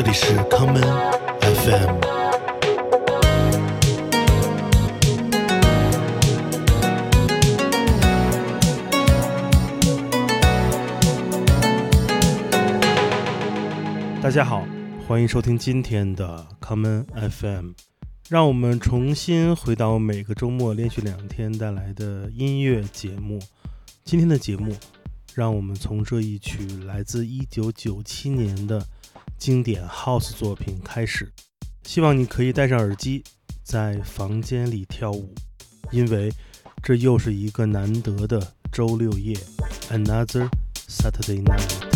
这里是康门 FM。大家好，欢迎收听今天的康门 FM。让我们重新回到每个周末连续两天带来的音乐节目。今天的节目，让我们从这一曲来自1997年的经典 House 作品开始。希望你可以戴上耳机，在房间里跳舞，因为这又是一个难得的周六夜，Another Saturday Night。